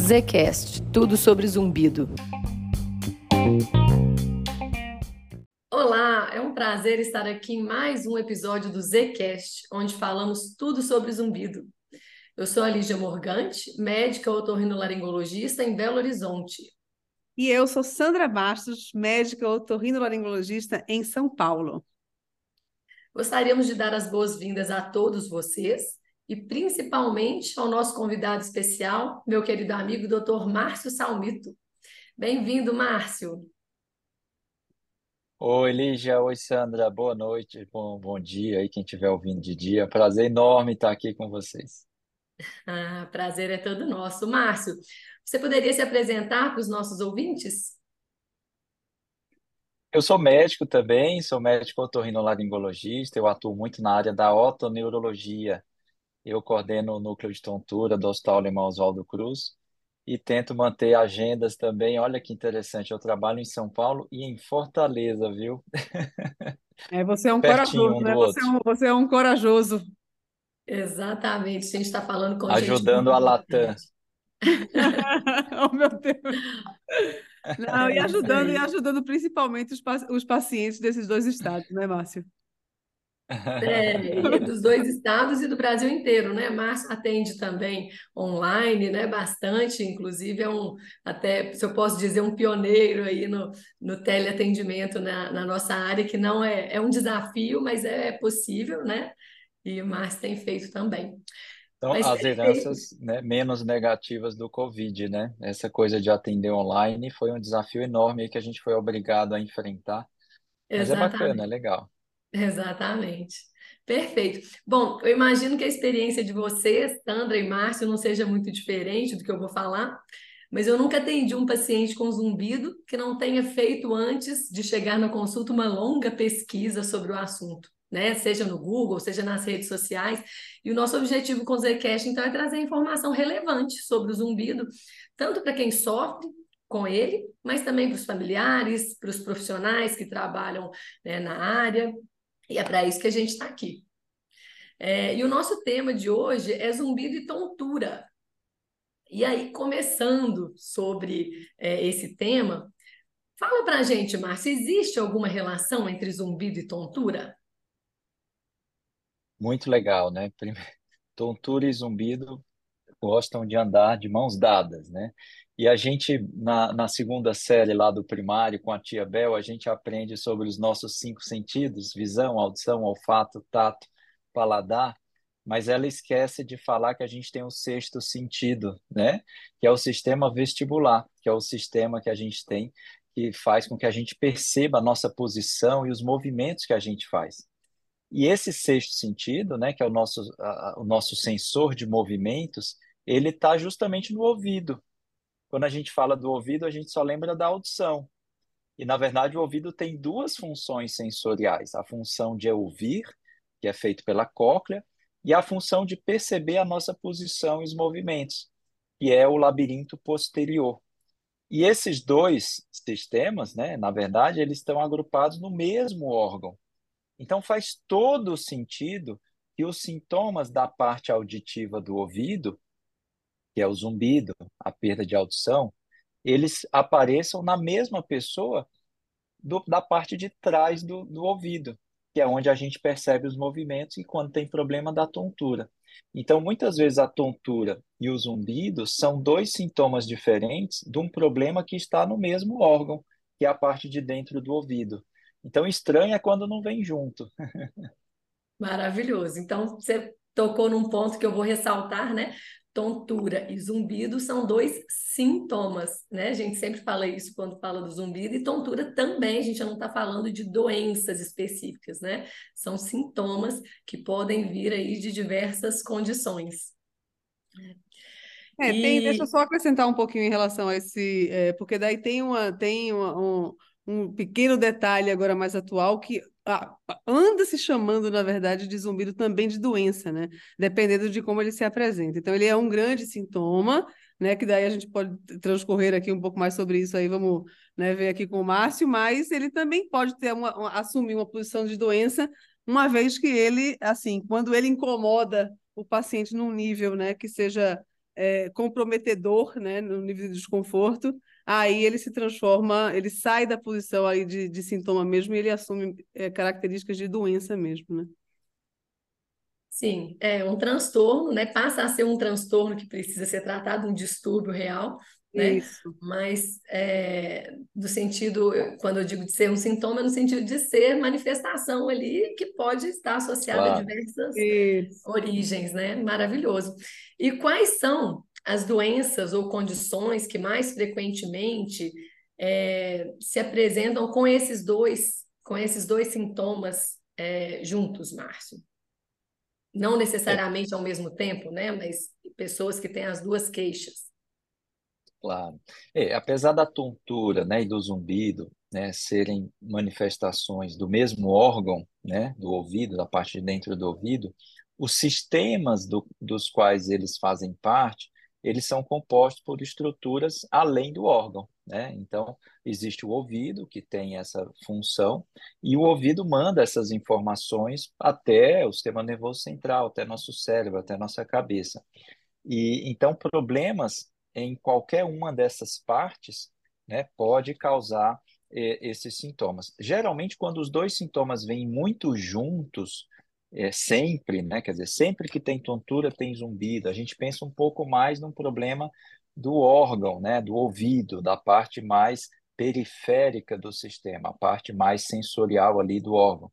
Zcast, tudo sobre zumbido. Olá, é um prazer estar aqui em mais um episódio do Zcast, onde falamos tudo sobre zumbido. Eu sou a Lígia Morgante, médica otorrinolaringologista em Belo Horizonte. E eu sou Sandra Bastos, médica otorrinolaringologista em São Paulo. Gostaríamos de dar as boas-vindas a todos vocês e principalmente ao nosso convidado especial, meu querido amigo Dr. Márcio Salmito. Bem-vindo, Márcio. Oi, Lígia. Oi, Sandra. Boa noite, bom, bom dia aí, quem estiver ouvindo de dia. Prazer enorme estar aqui com vocês. Ah, prazer é todo nosso. Márcio, você poderia se apresentar para os nossos ouvintes? Eu sou médico também, sou médico otorrinolaringologista, eu atuo muito na área da otoneurologia. Eu coordeno o núcleo de tontura do Hospital Alemão Oswaldo Cruz e tento manter agendas também. Olha que interessante, eu trabalho em São Paulo e em Fortaleza, viu? É, você é um Pertinho corajoso, um né? Você é um, você é um corajoso. Exatamente, a gente está falando com Ajudando a Latam. oh, meu Deus. Não, e ajudando, e ajudando principalmente os, os pacientes desses dois estados, né, Márcio? É, dos dois estados e do Brasil inteiro, né? Márcio atende também online, né? Bastante, inclusive é um, até se eu posso dizer, um pioneiro aí no, no teleatendimento na, na nossa área, que não é, é um desafio, mas é possível, né? E o Márcio tem feito também. Então, mas as heranças né, menos negativas do Covid, né? Essa coisa de atender online foi um desafio enorme que a gente foi obrigado a enfrentar. Mas Exatamente. é bacana, é legal. Exatamente. Perfeito. Bom, eu imagino que a experiência de vocês, Sandra e Márcio, não seja muito diferente do que eu vou falar, mas eu nunca atendi um paciente com zumbido que não tenha feito antes de chegar na consulta uma longa pesquisa sobre o assunto, né? Seja no Google, seja nas redes sociais. E o nosso objetivo com o Zcast, então, é trazer informação relevante sobre o zumbido, tanto para quem sofre com ele, mas também para os familiares, para os profissionais que trabalham né, na área, e é para isso que a gente está aqui. É, e o nosso tema de hoje é zumbido e tontura. E aí, começando sobre é, esse tema, fala para a gente, Márcia, existe alguma relação entre zumbido e tontura? Muito legal, né? Tontura e zumbido gostam de andar de mãos dadas, né? E a gente, na, na segunda série lá do primário, com a tia Bel, a gente aprende sobre os nossos cinco sentidos: visão, audição, olfato, tato, paladar. Mas ela esquece de falar que a gente tem um sexto sentido, né? Que é o sistema vestibular, que é o sistema que a gente tem que faz com que a gente perceba a nossa posição e os movimentos que a gente faz. E esse sexto sentido, né, que é o nosso, a, o nosso sensor de movimentos, ele está justamente no ouvido. Quando a gente fala do ouvido, a gente só lembra da audição. E, na verdade, o ouvido tem duas funções sensoriais: a função de ouvir, que é feito pela cóclea, e a função de perceber a nossa posição e os movimentos, que é o labirinto posterior. E esses dois sistemas, né, na verdade, eles estão agrupados no mesmo órgão. Então faz todo sentido que os sintomas da parte auditiva do ouvido que é o zumbido, a perda de audição, eles apareçam na mesma pessoa do, da parte de trás do, do ouvido, que é onde a gente percebe os movimentos e quando tem problema da tontura. Então, muitas vezes a tontura e o zumbido são dois sintomas diferentes de um problema que está no mesmo órgão, que é a parte de dentro do ouvido. Então, estranho é quando não vem junto. Maravilhoso. Então, você tocou num ponto que eu vou ressaltar, né? Tontura e zumbido são dois sintomas, né? A gente sempre fala isso quando fala do zumbido, e tontura também, a gente não está falando de doenças específicas, né? São sintomas que podem vir aí de diversas condições. É, e... tem, deixa eu só acrescentar um pouquinho em relação a esse, é, porque daí tem, uma, tem uma, um, um pequeno detalhe agora mais atual que anda se chamando, na verdade, de zumbido também de doença, né? Dependendo de como ele se apresenta. Então, ele é um grande sintoma, né? Que daí a gente pode transcorrer aqui um pouco mais sobre isso aí, vamos né, ver aqui com o Márcio, mas ele também pode ter uma, uma, assumir uma posição de doença, uma vez que ele, assim, quando ele incomoda o paciente num nível né, que seja é, comprometedor, né, no nível de desconforto, aí ele se transforma, ele sai da posição aí de, de sintoma mesmo e ele assume é, características de doença mesmo, né? Sim, é um transtorno, né? Passa a ser um transtorno que precisa ser tratado, um distúrbio real, né? Isso. Mas é, do sentido, quando eu digo de ser um sintoma, é no sentido de ser manifestação ali que pode estar associada claro. a diversas Isso. origens, né? Maravilhoso. E quais são as doenças ou condições que mais frequentemente é, se apresentam com esses dois, com esses dois sintomas é, juntos, Márcio? Não necessariamente ao mesmo tempo, né? Mas pessoas que têm as duas queixas. Claro. É, apesar da tontura, né, e do zumbido, né, serem manifestações do mesmo órgão, né, do ouvido, da parte de dentro do ouvido, os sistemas do, dos quais eles fazem parte, eles são compostos por estruturas além do órgão, né? Então, existe o ouvido, que tem essa função, e o ouvido manda essas informações até o sistema nervoso central, até nosso cérebro, até nossa cabeça. E então problemas em qualquer uma dessas partes, né, pode causar eh, esses sintomas. Geralmente, quando os dois sintomas vêm muito juntos, é, sempre, né? Quer dizer, sempre que tem tontura tem zumbido. A gente pensa um pouco mais num problema do órgão, né? Do ouvido, da parte mais periférica do sistema, a parte mais sensorial ali do órgão.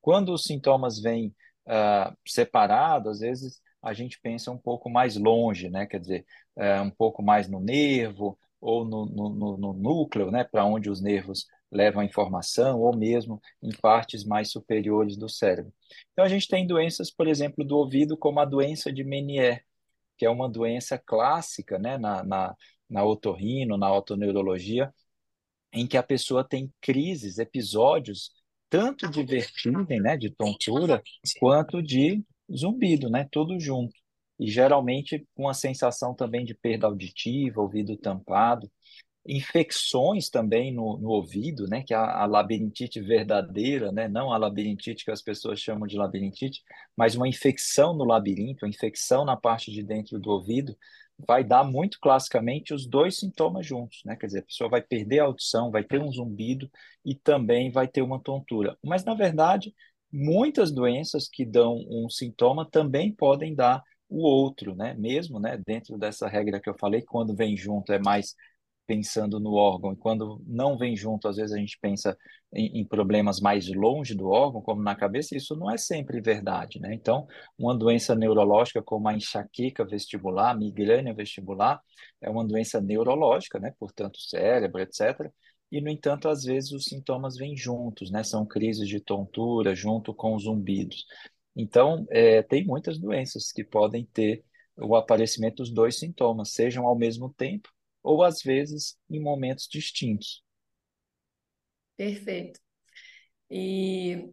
Quando os sintomas vêm uh, separados, às vezes a gente pensa um pouco mais longe, né? Quer dizer, uh, um pouco mais no nervo ou no, no, no núcleo, né? Para onde os nervos levam a informação, ou mesmo em partes mais superiores do cérebro. Então, a gente tem doenças, por exemplo, do ouvido, como a doença de Menier, que é uma doença clássica né, na, na, na otorrino, na otoneurologia, em que a pessoa tem crises, episódios, tanto de vertigem, né, de tontura, quanto de zumbido, né, tudo junto. E geralmente com a sensação também de perda auditiva, ouvido tampado infecções também no, no ouvido, né, que é a, a, labirintite verdadeira, né, não a labirintite que as pessoas chamam de labirintite, mas uma infecção no labirinto, uma infecção na parte de dentro do ouvido, vai dar muito classicamente os dois sintomas juntos, né? Quer dizer, a pessoa vai perder a audição, vai ter um zumbido e também vai ter uma tontura. Mas na verdade, muitas doenças que dão um sintoma também podem dar o outro, né? Mesmo, né, dentro dessa regra que eu falei, quando vem junto é mais pensando no órgão, e quando não vem junto, às vezes a gente pensa em, em, problemas mais longe do órgão, como na cabeça, isso não é sempre verdade, né? Então, uma doença neurológica como a enxaqueca vestibular, migrânia vestibular, é uma doença neurológica, né? Portanto, cérebro, etc., e, no entanto, às vezes os sintomas vêm juntos, né? São crises de tontura junto com os zumbidos. Então, é, tem muitas doenças que podem ter o aparecimento dos dois sintomas, sejam ao mesmo tempo ou às vezes em momentos distintos. Perfeito. E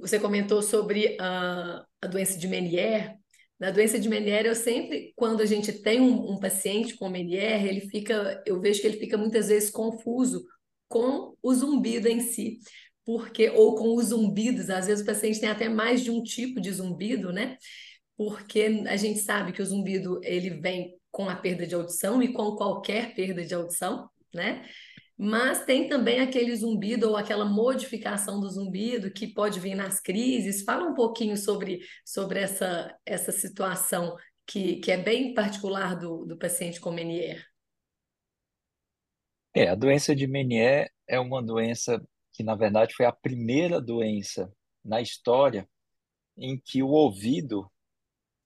você comentou sobre a, a doença de Menier. Na doença de Menier, eu sempre, quando a gente tem um, um paciente com Menier, ele fica, eu vejo que ele fica muitas vezes confuso com o zumbido em si, porque ou com os zumbidos, às vezes o paciente tem até mais de um tipo de zumbido, né? Porque a gente sabe que o zumbido ele vem com a perda de audição e com qualquer perda de audição, né? Mas tem também aquele zumbido ou aquela modificação do zumbido que pode vir nas crises. Fala um pouquinho sobre, sobre essa, essa situação que, que é bem particular do, do paciente com Menier. É, a doença de Menier é uma doença que, na verdade, foi a primeira doença na história em que o ouvido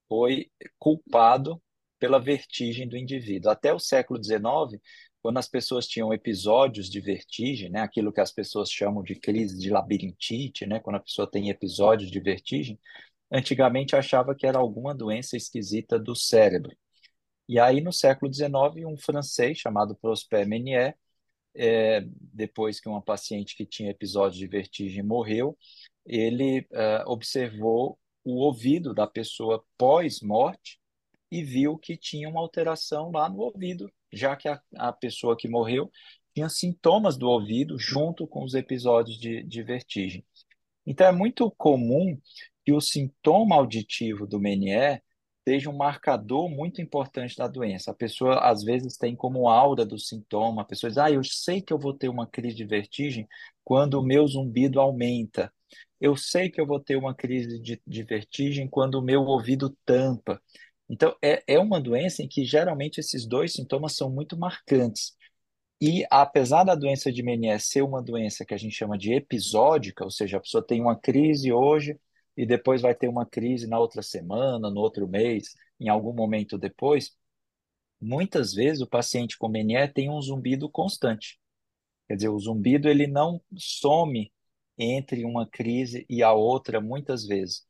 foi culpado pela vertigem do indivíduo. Até o século XIX, quando as pessoas tinham episódios de vertigem, né, aquilo que as pessoas chamam de crise de labirintite, né, quando a pessoa tem episódios de vertigem, antigamente achava que era alguma doença esquisita do cérebro. E aí, no século XIX, um francês chamado Prosper Menier, é, depois que uma paciente que tinha episódios de vertigem morreu, ele é, observou o ouvido da pessoa pós-morte e viu que tinha uma alteração lá no ouvido, já que a, a pessoa que morreu tinha sintomas do ouvido junto com os episódios de, de vertigem. Então, é muito comum que o sintoma auditivo do Menier seja um marcador muito importante da doença. A pessoa, às vezes, tem como aura do sintoma, a pessoa diz, ah, eu sei que eu vou ter uma crise de vertigem quando o meu zumbido aumenta. Eu sei que eu vou ter uma crise de, de vertigem quando o meu ouvido tampa. Então, é, é uma doença em que, geralmente, esses dois sintomas são muito marcantes. E, apesar da doença de Menier ser uma doença que a gente chama de episódica, ou seja, a pessoa tem uma crise hoje, e depois vai ter uma crise na outra semana, no outro mês, em algum momento depois, muitas vezes o paciente com Menier tem um zumbido constante. Quer dizer, o zumbido ele não some entre uma crise e a outra muitas vezes.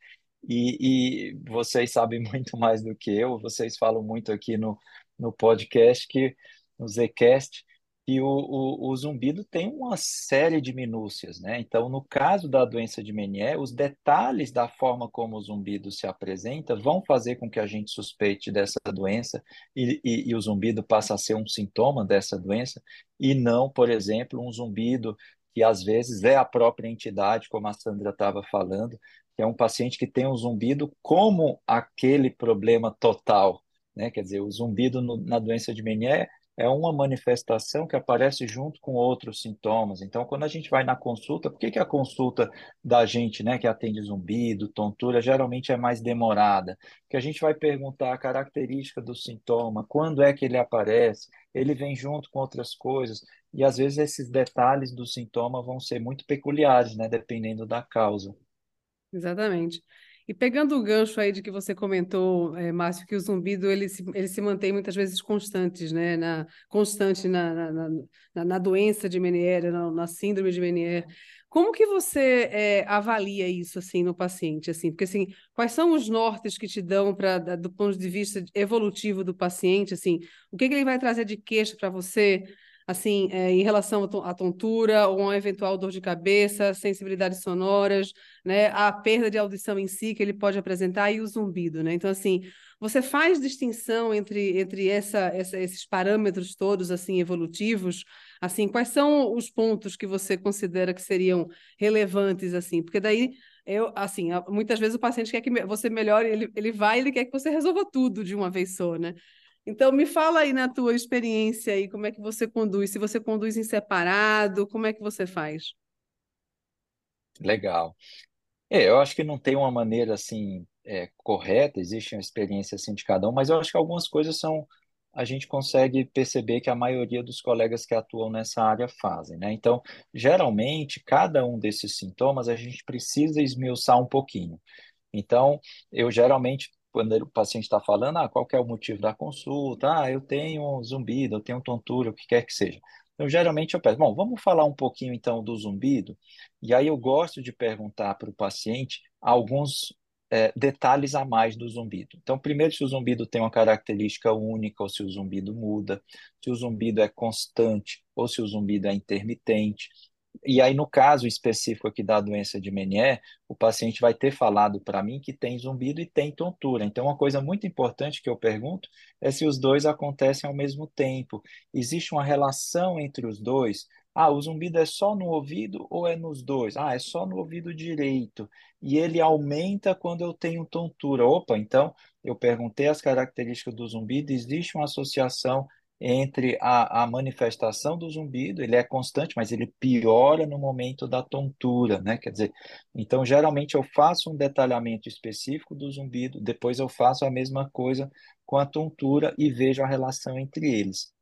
E, e vocês sabem muito mais do que eu, vocês falam muito aqui no, no podcast, que no Zcast, que o, o, o, zumbido tem uma série de minúcias, né? Então, no caso da doença de Menier, os detalhes da forma como o zumbido se apresenta vão fazer com que a gente suspeite dessa doença e, e, e o zumbido passa a ser um sintoma dessa doença e não, por exemplo, um zumbido que às vezes é a própria entidade, como a Sandra estava falando, que é um paciente que tem um zumbido como aquele problema total, né? Quer dizer, o zumbido no, na doença de Menier é uma manifestação que aparece junto com outros sintomas. Então, quando a gente vai na consulta, por que, que a consulta da gente, né, que atende zumbido, tontura, geralmente é mais demorada? Porque a gente vai perguntar a característica do sintoma, quando é que ele aparece, ele vem junto com outras coisas, e às vezes esses detalhes do sintoma vão ser muito peculiares, né, dependendo da causa. Exatamente. E pegando o gancho aí de que você comentou, é, Márcio, que o zumbido ele se, ele se mantém muitas vezes constantes, né? Na, constante na, na, na, na doença de Menier, na, na, síndrome de Menier. Como que você é, avalia isso assim no paciente, assim? Porque assim, quais são os nortes que te dão para do ponto de vista evolutivo do paciente, assim? O que, que ele vai trazer de queixa para você? Assim, é, em relação à tontura ou uma eventual dor de cabeça, sensibilidades sonoras, né, a perda de audição em si que ele pode apresentar e o zumbido, né? Então, assim, você faz distinção entre, entre essa, essa, esses parâmetros todos, assim, evolutivos, assim, quais são os pontos que você considera que seriam relevantes, assim? Porque daí eu, assim, muitas vezes o paciente quer que você melhore, ele, ele vai, ele quer que você resolva tudo de uma vez só, né? Então, me fala aí na tua experiência aí, como é que você conduz? Se você conduz em separado, como é que você faz? Legal. É, eu acho que não tem uma maneira assim é, correta, existe uma experiência assim de cada um, mas eu acho que algumas coisas são a gente consegue perceber que a maioria dos colegas que atuam nessa área fazem, né? Então, geralmente, cada um desses sintomas a gente precisa esmiuçar um pouquinho. Então, eu geralmente quando o paciente está falando, ah, qual é o motivo da consulta? Ah, eu tenho zumbido, eu tenho tontura, o que quer que seja. Então, geralmente eu peço, bom, vamos falar um pouquinho então do zumbido, e aí eu gosto de perguntar para o paciente alguns é, detalhes a mais do zumbido. Então, primeiro, se o zumbido tem uma característica única, ou se o zumbido muda, se o zumbido é constante, ou se o zumbido é intermitente, e aí, no caso específico aqui da doença de Menier, o paciente vai ter falado para mim que tem zumbido e tem tontura. Então, uma coisa muito importante que eu pergunto é se os dois acontecem ao mesmo tempo. Existe uma relação entre os dois? Ah, o zumbido é só no ouvido ou é nos dois? Ah, é só no ouvido direito. E ele aumenta quando eu tenho tontura. Opa, então eu perguntei as características do zumbido, existe uma associação entre a, a manifestação do zumbido, ele é constante, mas ele piora no momento da tontura, né? Quer dizer, então geralmente eu faço um detalhamento específico do zumbido, depois eu faço a mesma coisa com a tontura e vejo a relação entre eles.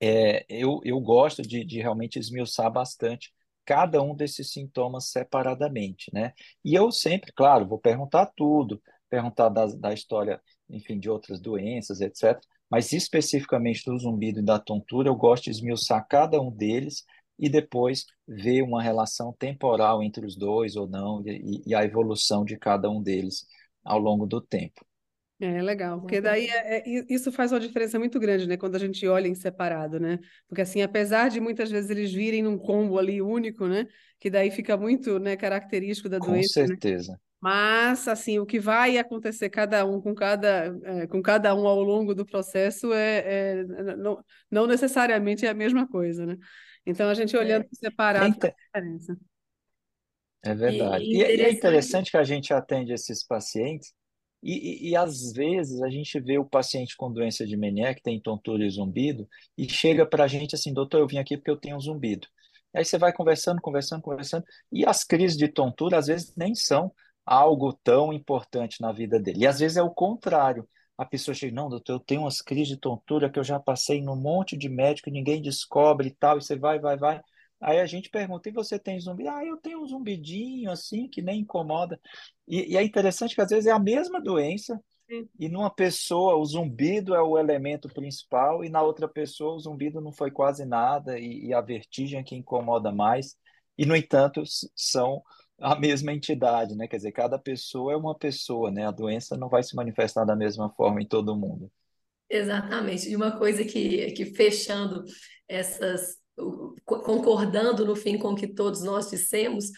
É, eu, eu gosto de, de realmente esmiuçar bastante cada um desses sintomas separadamente, né? E eu sempre, claro, vou perguntar tudo, perguntar da, da história, enfim, de outras doenças, etc mas especificamente do zumbido e da tontura, eu gosto de esmiuçar cada um deles e depois ver uma relação temporal entre os dois ou não e, e a evolução de cada um deles ao longo do tempo. É legal, porque daí é, é, isso faz uma diferença muito grande, né? Quando a gente olha em separado, né? Porque assim, apesar de muitas vezes eles virem num combo ali único, né? Que daí fica muito, né, característico da doença. Com certeza. Né? Mas, assim, o que vai acontecer cada um com cada, é, com cada um ao longo do processo é, é não, não, necessariamente é a mesma coisa, né? Então, a gente olhando é. separado Tem, diferença. É verdade. E, e é interessante que a gente atende esses pacientes e, e, e, às vezes a gente vê o paciente com doença de Meniere, que tem tontura e zumbido, e chega para a gente assim, doutor, eu vim aqui porque eu tenho zumbido. Aí você vai conversando, conversando, conversando, e as crises de tontura às vezes nem são algo tão importante na vida dele. E às vezes é o contrário. A pessoa chega, não, doutor, eu tenho umas crises de tontura que eu já passei num monte de médico, ninguém descobre e tal, e você vai, vai, vai. Aí a gente pergunta, e você tem zumbido? Ah, eu tenho um zumbidinho assim, que nem incomoda. E, e é interessante que às vezes é a mesma doença, Sim. e numa pessoa o zumbido é o elemento principal, e na outra pessoa o zumbido não foi quase nada, e, e a vertigem é que incomoda mais. E, no entanto, são a mesma entidade, né? Quer dizer, cada pessoa é uma pessoa, né? A doença não vai se manifestar da mesma forma em todo mundo. Exatamente. E uma coisa que, que fechando essas, concordando no fim com o que todos nós dissemos,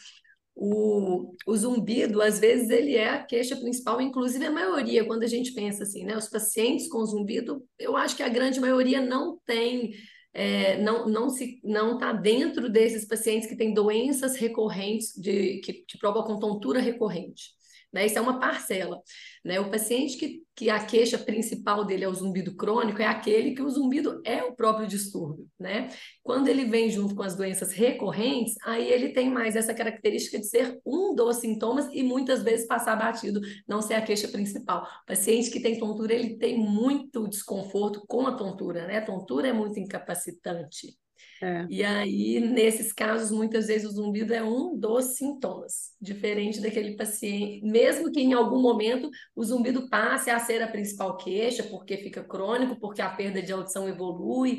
o, o zumbido, às vezes, ele é a queixa principal, inclusive a maioria, quando a gente pensa assim, né? Os pacientes com zumbido, eu acho que a grande maioria não tem é, não não se não está dentro desses pacientes que têm doenças recorrentes de que, que provocam tontura recorrente. Né? Isso é uma parcela. Né? O paciente que, que a queixa principal dele é o zumbido crônico é aquele que o zumbido é o próprio distúrbio. Né? Quando ele vem junto com as doenças recorrentes, aí ele tem mais essa característica de ser um dos sintomas e muitas vezes passar batido, não ser a queixa principal. O paciente que tem tontura, ele tem muito desconforto com a tontura, né? A tontura é muito incapacitante. É. E aí, nesses casos, muitas vezes o zumbido é um dos sintomas, diferente daquele paciente, mesmo que em algum momento o zumbido passe a ser a principal queixa, porque fica crônico, porque a perda de audição evolui,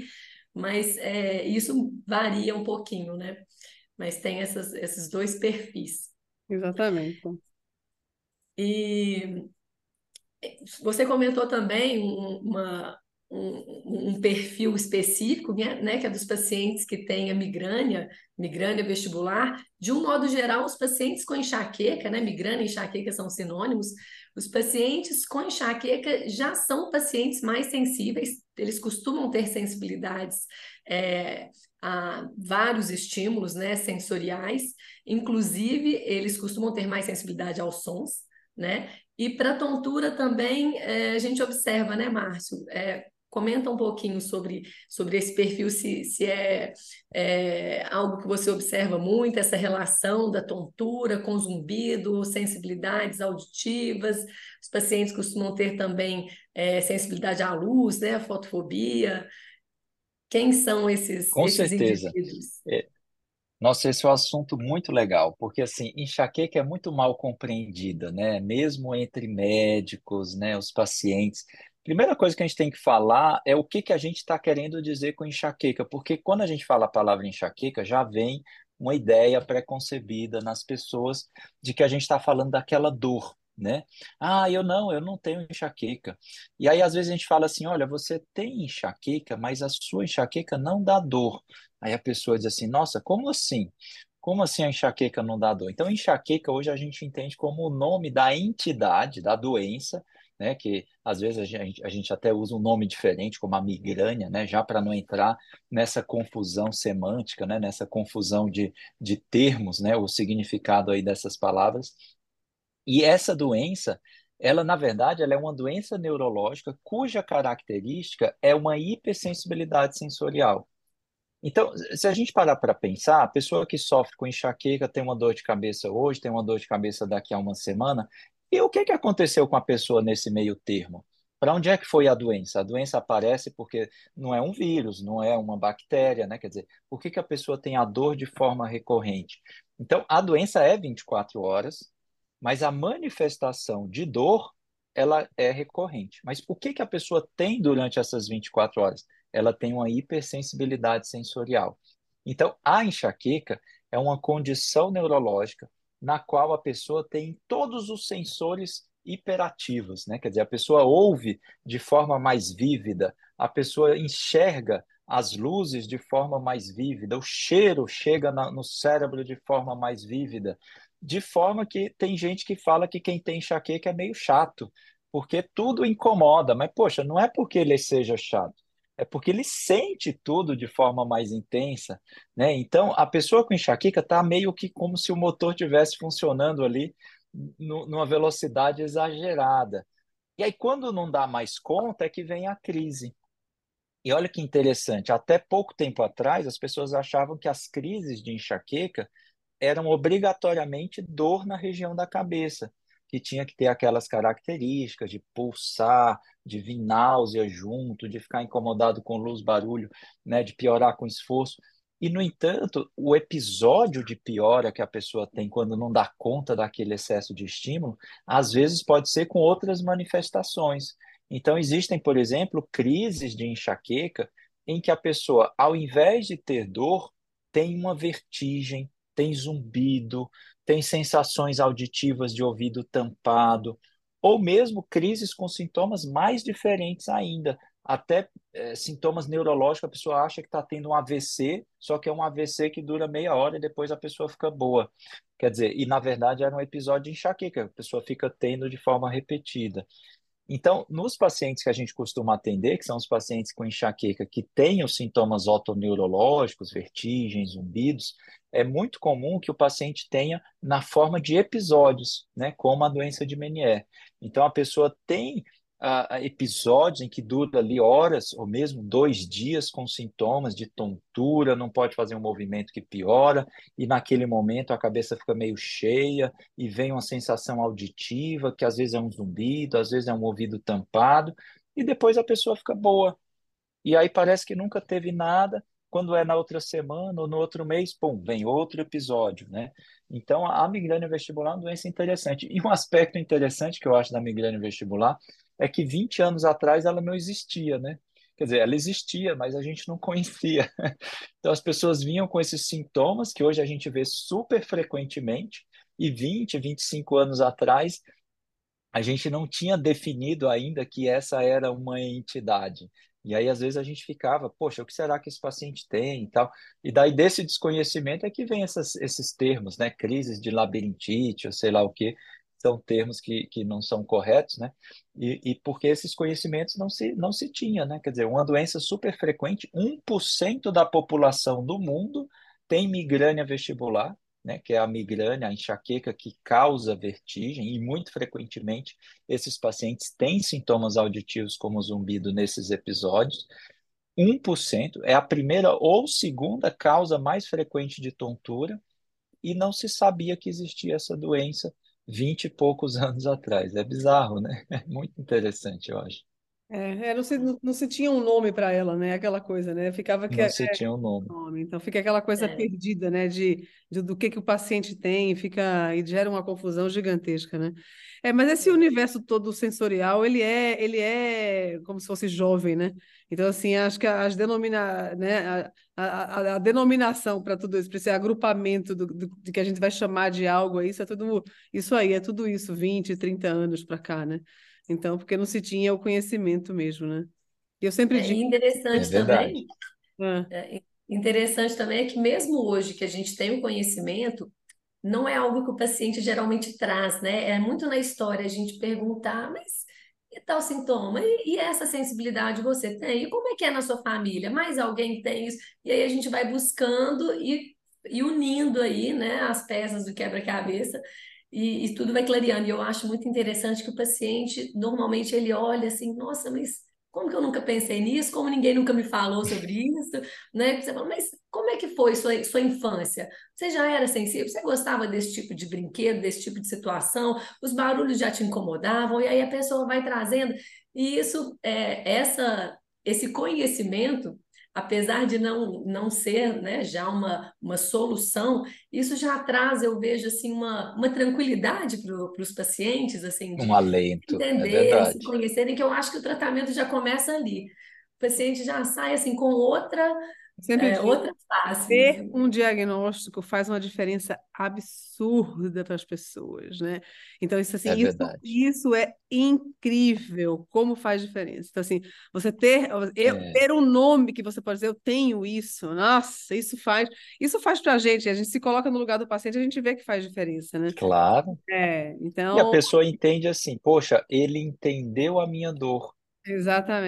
mas é, isso varia um pouquinho, né? Mas tem essas, esses dois perfis. Exatamente. E você comentou também uma, um, um, perfil específico, né, né, que é dos pacientes que têm a migrânia, migrânia vestibular. De um modo geral, os pacientes com enxaqueca, né, migrânia e enxaqueca são sinônimos, os pacientes com enxaqueca já são pacientes mais sensíveis, eles costumam ter sensibilidades é, a vários estímulos né, sensoriais, inclusive eles costumam ter mais sensibilidade aos sons, né? E para tontura também é, a gente observa, né, Márcio? É, Comenta um pouquinho sobre, sobre esse perfil, se, se é, é, algo que você observa muito, essa relação da tontura com zumbido, sensibilidades auditivas. Os pacientes costumam ter também é, sensibilidade à luz, né, fotofobia. Quem são esses, com esses certeza. indivíduos? É, nossa, esse é um assunto muito legal, porque assim, enxaqueca é muito mal compreendida, né? Mesmo entre médicos, né, os pacientes. Primeira coisa que a gente tem que falar é o que, que a gente está querendo dizer com enxaqueca, porque quando a gente fala a palavra enxaqueca, já vem uma ideia preconcebida nas pessoas de que a gente está falando daquela dor, né? Ah, eu não, eu não tenho enxaqueca. E aí, às vezes, a gente fala assim: olha, você tem enxaqueca, mas a sua enxaqueca não dá dor. Aí a pessoa diz assim: nossa, como assim? Como assim a enxaqueca não dá dor? Então, enxaqueca hoje a gente entende como o nome da entidade, da doença, né, que às vezes a gente, a gente até usa um nome diferente, como a migrânia, né, já para não entrar nessa confusão semântica, né, nessa confusão de, de termos, né, o significado aí dessas palavras. E essa doença, ela na verdade, ela é uma doença neurológica cuja característica é uma hipersensibilidade sensorial. Então, se a gente parar para pensar, a pessoa que sofre com enxaqueca tem uma dor de cabeça hoje, tem uma dor de cabeça daqui a uma semana, e o que, que aconteceu com a pessoa nesse meio termo? Para onde é que foi a doença? A doença aparece porque não é um vírus, não é uma bactéria, né? Quer dizer, por que, que a pessoa tem a dor de forma recorrente? Então, a doença é 24 horas, mas a manifestação de dor, ela é recorrente. Mas o que, que a pessoa tem durante essas 24 horas? Ela tem uma hipersensibilidade sensorial. Então, a enxaqueca é uma condição neurológica na qual a pessoa tem todos os sensores hiperativos, né? Quer dizer, a pessoa ouve de forma mais vívida, a pessoa enxerga as luzes de forma mais vívida, o cheiro chega na, no cérebro de forma mais vívida, de forma que tem gente que fala que quem tem enxaqueca é meio chato, porque tudo incomoda, mas poxa, não é porque ele seja chato, é porque ele sente tudo de forma mais intensa, né? Então, a pessoa com enxaqueca está meio que como se o motor tivesse funcionando ali no, numa velocidade exagerada. E aí, quando não dá mais conta, é que vem a crise. E olha que interessante, até pouco tempo atrás, as pessoas achavam que as crises de enxaqueca eram obrigatoriamente dor na região da cabeça, que tinha que ter aquelas características de pulsar, de vir náusea junto, de ficar incomodado com luz, barulho, né, de piorar com esforço. E, no entanto, o episódio de piora que a pessoa tem quando não dá conta daquele excesso de estímulo, às vezes pode ser com outras manifestações. Então, existem, por exemplo, crises de enxaqueca em que a pessoa, ao invés de ter dor, tem uma vertigem, tem zumbido, tem sensações auditivas de ouvido tampado, ou mesmo crises com sintomas mais diferentes ainda, até é, sintomas neurológicos, a pessoa acha que está tendo um AVC, só que é um AVC que dura meia hora e depois a pessoa fica boa. Quer dizer, e na verdade era um episódio de enxaqueca, a pessoa fica tendo de forma repetida. Então, nos pacientes que a gente costuma atender, que são os pacientes com enxaqueca que têm os sintomas otoneurológicos, vertigens, zumbidos, é muito comum que o paciente tenha na forma de episódios, né, como a doença de Menier. Então, a pessoa tem uh, episódios em que dura ali horas ou mesmo dois dias com sintomas de tontura, não pode fazer um movimento que piora, e naquele momento a cabeça fica meio cheia e vem uma sensação auditiva, que às vezes é um zumbido, às vezes é um ouvido tampado, e depois a pessoa fica boa. E aí parece que nunca teve nada, quando é na outra semana ou no outro mês, pum, vem outro episódio, né? Então, a migrânia vestibular é uma doença interessante. E um aspecto interessante que eu acho da migrânia vestibular é que 20 anos atrás ela não existia, né? Quer dizer, ela existia, mas a gente não conhecia. Então as pessoas vinham com esses sintomas que hoje a gente vê super frequentemente, e 20, 25 anos atrás a gente não tinha definido ainda que essa era uma entidade. E aí, às vezes, a gente ficava, poxa, o que será que esse paciente tem e tal? E daí, desse desconhecimento é que vem essas, esses termos, né? Crises de labirintite, ou sei lá o quê, são termos que, que não são corretos, né? E, e, porque esses conhecimentos não se, não se tinha, né? Quer dizer, uma doença super frequente, 1% da população do mundo tem migrânia vestibular, né? Que é a migrânia, a enxaqueca que causa vertigem, e muito frequentemente esses pacientes têm sintomas auditivos como zumbido nesses episódios. 1% é a primeira ou segunda causa mais frequente de tontura, e não se sabia que existia essa doença vinte e poucos anos atrás. É bizarro, né? É muito interessante, eu acho. É, é não, se, não, não se tinha um nome para ela, né? Aquela coisa, né? Ficava que Não é, se tinha um nome. nome. Então fica aquela coisa É. perdida, né? De, de do que que o paciente tem, fica e gera uma confusão gigantesca, né? É, mas esse universo todo sensorial, ele é, ele é como se fosse jovem, né? Então assim, acho que as denomina, né? A, a, a denominação para tudo isso, para esse agrupamento do, do, de que a gente vai chamar de algo aí, isso é tudo isso aí, é tudo isso, 20, 30 anos para cá, né? Então, porque não se tinha o conhecimento mesmo, né? E eu sempre É, e digo, É interessante verdade. também, ah, é, interessante também é que mesmo hoje que a gente tem o conhecimento, não é algo que o paciente geralmente traz, né? É muito na história a gente perguntar, mas e tal sintoma? E, e essa sensibilidade você tem? E como é que é na sua família? Mais alguém tem isso? E aí a gente vai buscando e, e unindo aí, né, as peças do quebra-cabeça e, e tudo vai clareando. E eu acho muito interessante que o paciente, normalmente, ele olha assim, nossa, mas como que eu nunca pensei nisso? Como ninguém nunca me falou sobre isso? Né? Você fala, mas como é que foi sua, sua infância? Você já era sensível? Você gostava desse tipo de brinquedo, desse tipo de situação? Os barulhos já te incomodavam? E aí a pessoa vai trazendo. E isso, é, essa, esse conhecimento apesar de não, não ser né, já uma, uma solução, isso já traz, eu vejo, assim, uma, uma tranquilidade para os pacientes, assim, de Um alento, é entenderem, se verdade. conhecerem, que eu acho que o tratamento já começa ali. O paciente já sai, assim, com outra, sempre é, digo, outra face. ter um diagnóstico faz uma diferença absurda para as pessoas, né? Então, isso assim, É isso, isso é incrível, como faz diferença. Então, assim, você ter, eu, É. ter um nome que você pode dizer, eu tenho isso, nossa, isso faz, isso faz para a gente, a gente se coloca no lugar do paciente, a gente vê que faz diferença, né? Claro. É, E a então, pessoa entende assim, poxa, ele entendeu a minha dor.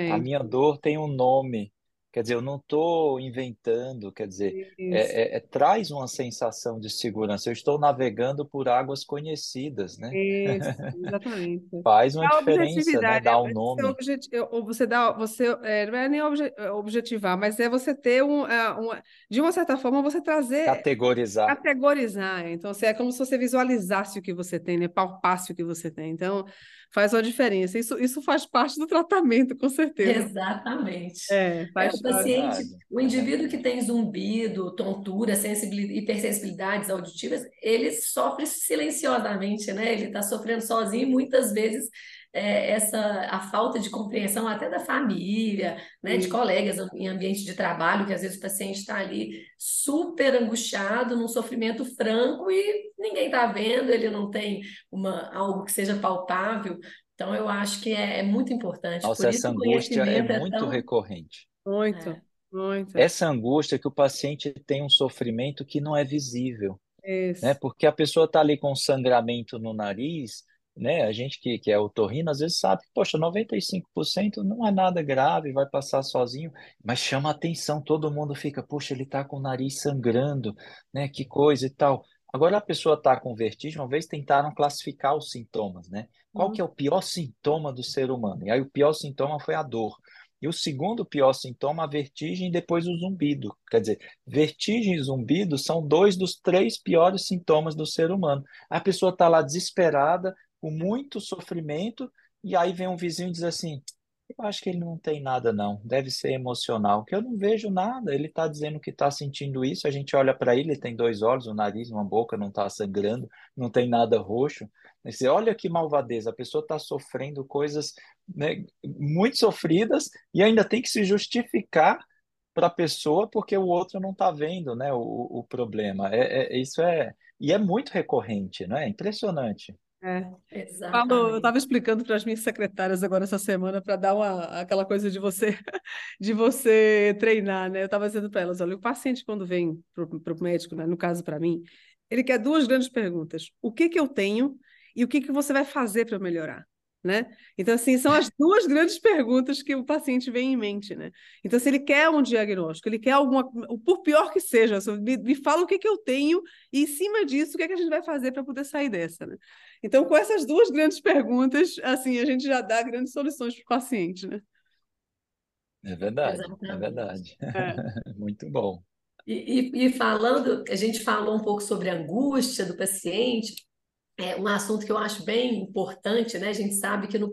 A exatamente. minha dor tem um nome. Quer dizer, eu não estou inventando, quer dizer, é, é, é, traz uma sensação de segurança. Eu estou navegando por águas conhecidas, né? Isso, exatamente. Faz uma diferença, né? Dar um é nome. Objeti você dá, você é, não é nem obje objetivar, mas é você ter um, uma, de uma certa forma, você trazer. Categorizar. Categorizar. Então, assim, é como se você visualizasse o que você tem, né? Palpasse o que você tem. Então, faz uma diferença. Isso, isso faz parte do tratamento, com certeza. Exatamente. É, faz é, o paciente, o indivíduo que tem zumbido, tontura, hipersensibilidades auditivas, ele sofre silenciosamente, né? Ele está sofrendo sozinho e muitas vezes é, essa a falta de compreensão até da família, né, de colegas em ambiente de trabalho, que às vezes o paciente está ali super angustiado, num sofrimento franco e ninguém está vendo, ele não tem uma, algo que seja palpável. Então, eu acho que é, é muito importante. Nossa, essa angústia é, é muito tão... recorrente. Muito, é. muito. Essa angústia que o paciente tem um sofrimento que não é visível. Isso. Né? Porque a pessoa está ali com sangramento no nariz, né? A gente que, que é otorrino às vezes sabe, poxa, 95% não é nada grave, vai passar sozinho, mas chama atenção, todo mundo fica, poxa, ele está com o nariz sangrando, né? Que coisa e tal. Agora a pessoa está com vertigem, uma vez tentaram classificar os sintomas, né? Qual uhum. que é o pior sintoma do ser humano? E aí o pior sintoma foi a dor. E o segundo pior sintoma, a vertigem e depois o zumbido. Quer dizer, vertigem e zumbido são dois dos três piores sintomas do ser humano. A pessoa está lá desesperada, com muito sofrimento, e aí vem um vizinho e diz assim: Eu acho que ele não tem nada, não, deve ser emocional, que eu não vejo nada. Ele está dizendo que está sentindo isso, a gente olha para ele, ele tem dois olhos, um nariz, uma boca, não está sangrando, não tem nada roxo. Você olha que malvadeza, a pessoa está sofrendo coisas né, muito sofridas e ainda tem que se justificar para a pessoa porque o outro não está vendo né, o, o problema. É, é, isso é. E é muito recorrente, não é? Impressionante. É. Falo, eu estava explicando para as minhas secretárias agora essa semana para dar uma, aquela coisa de você de você treinar, né? Eu estava dizendo para elas, olha, o paciente quando vem para o médico, né, no caso para mim, ele quer duas grandes perguntas: o que que eu tenho e o que que você vai fazer para melhorar? Né? Então, assim, são as duas grandes perguntas que o paciente vem em mente, né? Então, se ele quer um diagnóstico, ele quer alguma, por pior que seja, me, me fala o que, que eu tenho e, em cima disso, o que, é que a gente vai fazer para poder sair dessa, né? Então, com essas duas grandes perguntas, assim, a gente já dá grandes soluções para o paciente, né? É verdade, é Exatamente. é verdade. É. Muito bom. E, e, e falando, a gente falou um pouco sobre a angústia do paciente, é um assunto que eu acho bem importante, né? A gente sabe que no,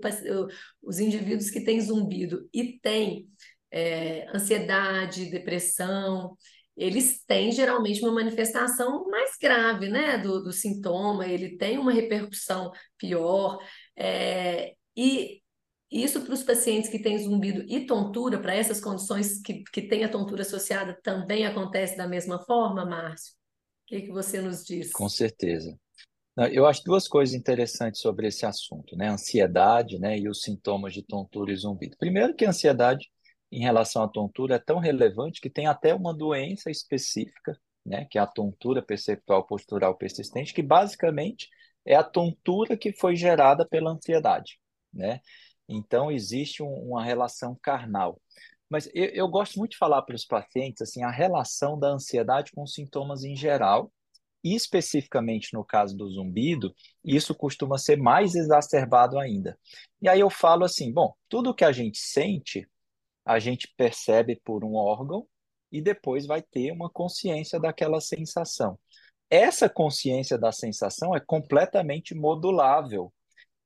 os indivíduos que têm zumbido e têm é, ansiedade, depressão, eles têm geralmente uma manifestação mais grave, né, do, do sintoma, ele tem uma repercussão pior, é, e isso para os pacientes que têm zumbido e tontura, para essas condições que, que têm a tontura associada, também acontece da mesma forma, Márcio? O que, que você nos diz? Com certeza. Eu acho duas coisas interessantes sobre esse assunto, né? Ansiedade, né, e os sintomas de tontura e zumbido. Primeiro que a ansiedade em relação à tontura é tão relevante que tem até uma doença específica, né, que é a tontura perceptual postural persistente, que basicamente é a tontura que foi gerada pela ansiedade, né? Então existe um, uma relação carnal. Mas eu, eu gosto muito de falar para os pacientes assim a relação da ansiedade com sintomas em geral e especificamente no caso do zumbido, isso costuma ser mais exacerbado ainda. E aí eu falo assim: bom, tudo que a gente sente, a gente percebe por um órgão e depois vai ter uma consciência daquela sensação. Essa consciência da sensação é completamente modulável.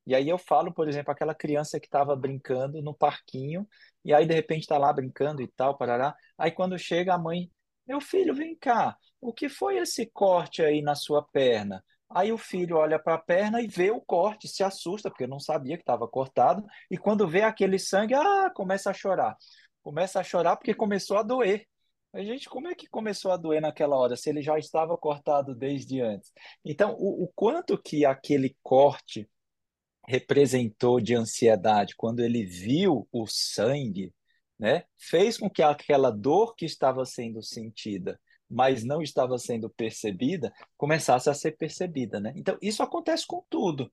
E aí eu falo, por exemplo, aquela criança que estava brincando no parquinho, e aí de repente está lá brincando e tal, parará. Aí quando chega a mãe, meu filho, vem cá, o que foi esse corte aí na sua perna? Aí o filho olha para a perna e vê o corte, se assusta, porque não sabia que estava cortado, e quando vê aquele sangue, ah, começa a chorar. Começa a chorar porque começou a doer. A gente, como é que começou a doer naquela hora, se ele já estava cortado desde antes? Então, o, o quanto que aquele corte representou de ansiedade quando ele viu o sangue, né, fez com que aquela dor que estava sendo sentida, mas não estava sendo percebida, começasse a ser percebida, né? Então, isso acontece com tudo.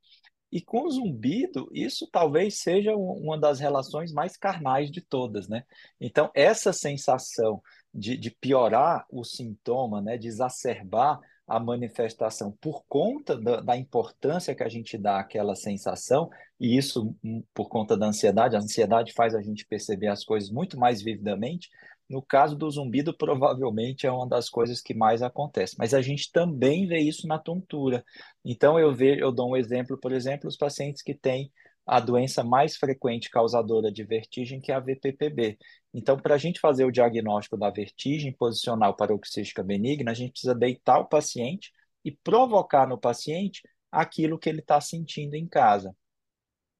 E com o zumbido, isso talvez seja uma das relações mais carnais de todas, né? Então, essa sensação de, de piorar o sintoma, né, de exacerbar a manifestação por conta da, da, importância que a gente dá àquela sensação, e isso hum, por conta da ansiedade, a ansiedade faz a gente perceber as coisas muito mais vividamente. No caso do zumbido, provavelmente é uma das coisas que mais acontece, mas a gente também vê isso na tontura. Então eu vejo, eu dou um exemplo, por exemplo, os pacientes que têm a doença mais frequente causadora de vertigem, que é a VPPB. Então, para a gente fazer o diagnóstico da vertigem posicional paroxística benigna, a gente precisa deitar o paciente e provocar no paciente aquilo que ele está sentindo em casa.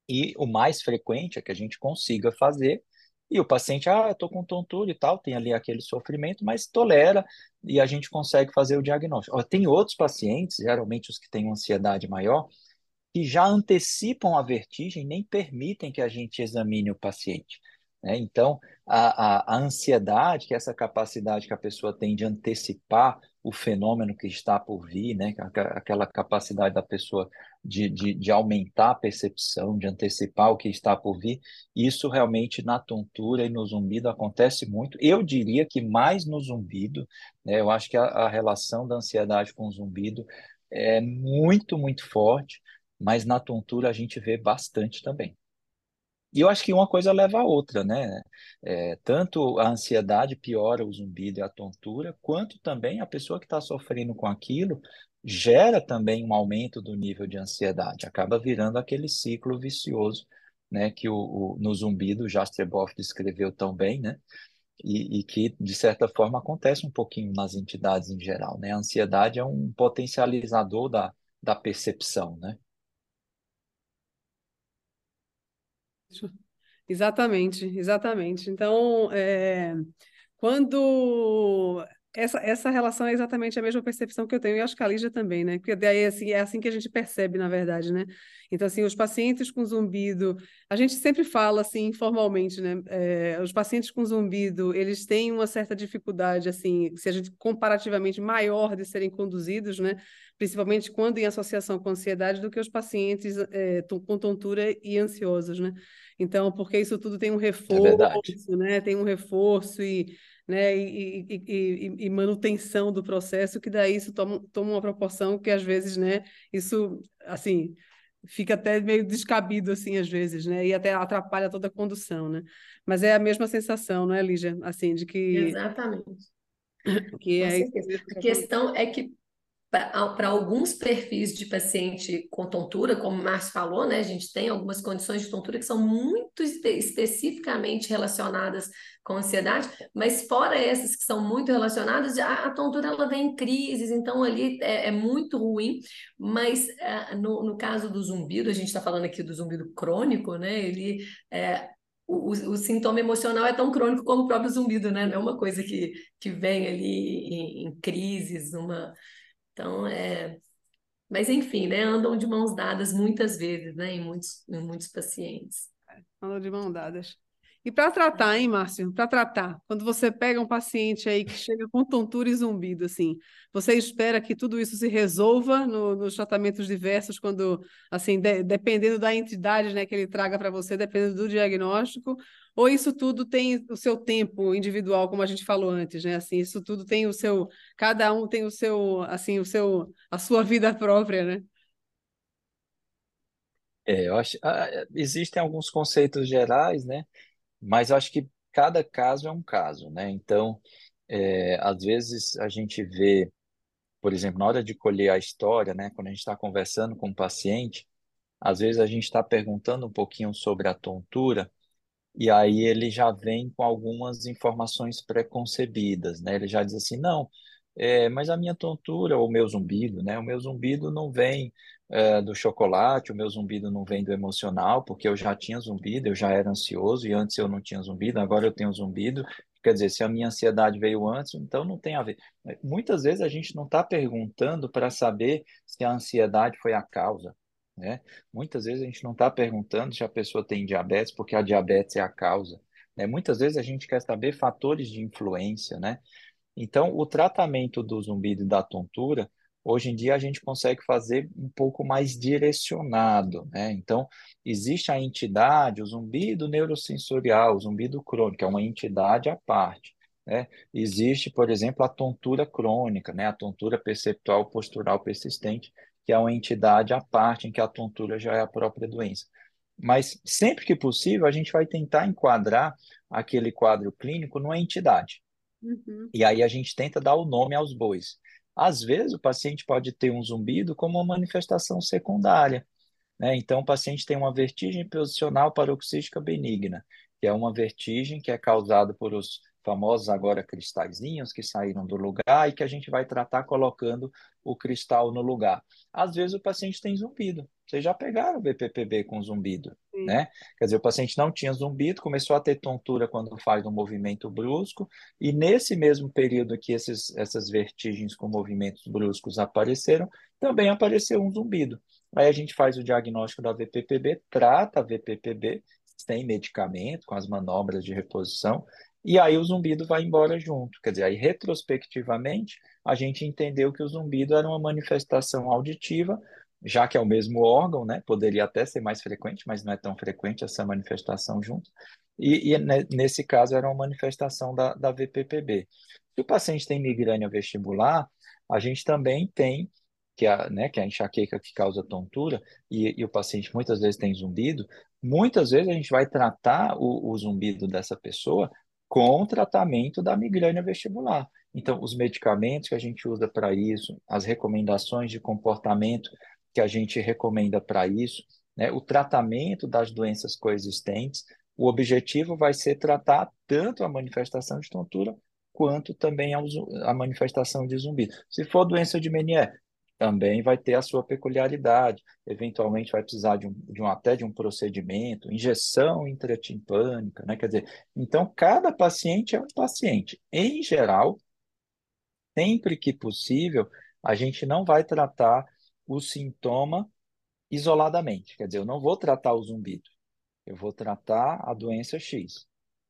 E o mais frequente é que a gente consiga fazer, e o paciente, ah, estou com tontura e tal, tem ali aquele sofrimento, mas tolera e a gente consegue fazer o diagnóstico. Tem outros pacientes, geralmente os que têm ansiedade maior, que já antecipam a vertigem, nem permitem que a gente examine o paciente. Né? Então, a, a, a, ansiedade, que é essa capacidade que a pessoa tem de antecipar o fenômeno que está por vir, né? aquela capacidade da pessoa de, de, de aumentar a percepção, de antecipar o que está por vir, isso realmente na tontura e no zumbido acontece muito. Eu diria que mais no zumbido, né? eu acho que a, a relação da ansiedade com o zumbido é muito, muito forte, mas na tontura a gente vê bastante também. E eu acho que uma coisa leva a outra, né? É, tanto a ansiedade piora o zumbido e a tontura, quanto também a pessoa que está sofrendo com aquilo gera também um aumento do nível de ansiedade, acaba virando aquele ciclo vicioso, né? Que o, o no zumbido o Jastreboff descreveu tão bem, né? E, e, que, de certa forma, acontece um pouquinho nas entidades em geral, né? A ansiedade é um potencializador da, da percepção, né? Exatamente, exatamente. Então, é, quando essa, essa relação é exatamente a mesma percepção que eu tenho, e acho que a Lígia também, né? Porque daí assim, é assim que a gente percebe, na verdade, né? Então, assim, os pacientes com zumbido, a gente sempre fala assim informalmente, né? É, os pacientes com zumbido, eles têm uma certa dificuldade, assim, se a gente comparativamente maior de serem conduzidos, né? Principalmente quando em associação com ansiedade, do que os pacientes é, com tontura e ansiosos, né? Então, porque isso tudo tem um é reforço, é né? Tem um reforço e né, e, e, e, e, manutenção do processo, que daí isso toma, toma uma proporção que às vezes, né, isso, assim, fica até meio descabido, assim, às vezes, né, e até atrapalha toda a condução, né, mas é a mesma sensação, não é, Lígia, assim, de que... Exatamente. Que é... A questão é que para alguns perfis de paciente com tontura, como o Márcio falou, né, a gente tem algumas condições de tontura que são muito espe especificamente relacionadas com ansiedade, mas fora essas que são muito relacionadas, a, a tontura ela vem em crises, então ali é, é muito ruim, mas é, no, no caso do zumbido, a gente está falando aqui do zumbido crônico, né, ele é, o, o, sintoma emocional é tão crônico como o próprio zumbido, né? Não é uma coisa que, que vem ali em, em crises, numa então, é... Mas, enfim, né? Andam de mãos dadas muitas vezes, né? Em muitos, em muitos pacientes. Andam de mãos dadas. E para tratar, hein, Márcio? Para tratar, quando você pega um paciente aí que chega com tontura e zumbido, assim, você espera que tudo isso se resolva no, nos tratamentos diversos, quando, assim, de, dependendo da entidade, né, que ele traga para você, dependendo do diagnóstico, ou isso tudo tem o seu tempo individual, como a gente falou antes, né? Assim, isso tudo tem o seu, cada um tem o seu, assim, o seu, a sua vida própria, né? É, eu acho, ah, existem alguns conceitos gerais, né? Mas eu acho que cada caso é um caso, né? Então, é, às vezes a gente vê, por exemplo, na hora de colher a história, né? Quando a gente está conversando com o paciente, às vezes a gente está perguntando um pouquinho sobre a tontura e aí ele já vem com algumas informações preconcebidas, né? Ele já diz assim, não, é, mas a minha tontura, ou o meu zumbido, né? O meu zumbido não vem é, do chocolate, o meu zumbido não vem do emocional, porque eu já tinha zumbido, eu já era ansioso e antes eu não tinha zumbido, agora eu tenho zumbido. Quer dizer, se a minha ansiedade veio antes, então não tem a ver. Muitas vezes a gente não está perguntando para saber se a ansiedade foi a causa. Né? Muitas vezes a gente não está perguntando se a pessoa tem diabetes, porque a diabetes é a causa. Né? Muitas vezes a gente quer saber fatores de influência. Né? Então, o tratamento do zumbido e da tontura Hoje em dia a gente consegue fazer um pouco mais direcionado, né? Então, existe a entidade, o zumbido neurosensorial, o zumbido crônico, é uma entidade à parte. Né? Existe, por exemplo, a tontura crônica, né? a tontura perceptual postural persistente, que é uma entidade à parte, em que a tontura já é a própria doença. Mas sempre que possível, a gente vai tentar enquadrar aquele quadro clínico numa entidade. Uhum. E aí a gente tenta dar o nome aos bois. Às vezes, o paciente pode ter um zumbido como uma manifestação secundária. Né? Então, o paciente tem uma vertigem posicional paroxística benigna, que é uma vertigem que é causada por os famosos agora cristalzinhos que saíram do lugar e que a gente vai tratar colocando o cristal no lugar. Às vezes o paciente tem zumbido. Vocês já pegaram o BPPB com zumbido, Sim. né? Quer dizer, o paciente não tinha zumbido, começou a ter tontura quando faz um movimento brusco e nesse mesmo período que esses, essas vertigens com movimentos bruscos apareceram, também apareceu um zumbido. Aí a gente faz o diagnóstico da VPPB, trata a VPPB sem medicamento, com as manobras de reposição, e aí o zumbido vai embora junto. Quer dizer, aí retrospectivamente a gente entendeu que o zumbido era uma manifestação auditiva, já que é o mesmo órgão, né? Poderia até ser mais frequente, mas não é tão frequente essa manifestação junto. E, e nesse caso era uma manifestação da, da VPPB. Se o paciente tem migrânia vestibular, a gente também tem que a, né, que a enxaqueca que causa tontura, e, e, o paciente muitas vezes tem zumbido, muitas vezes a gente vai tratar o, o zumbido dessa pessoa com o tratamento da migrânia vestibular. Então, os medicamentos que a gente usa para isso, as recomendações de comportamento que a gente recomenda para isso, né, o tratamento das doenças coexistentes, o objetivo vai ser tratar tanto a manifestação de tontura quanto também a, a manifestação de zumbido. Se for doença de Menier, também vai ter a sua peculiaridade. Eventualmente vai precisar de um, de um até de um procedimento, injeção intratimpânica, né? Quer dizer, então cada paciente é um paciente. Em geral, sempre que possível, a gente não vai tratar o sintoma isoladamente. Quer dizer, eu não vou tratar o zumbido, eu vou tratar a doença X,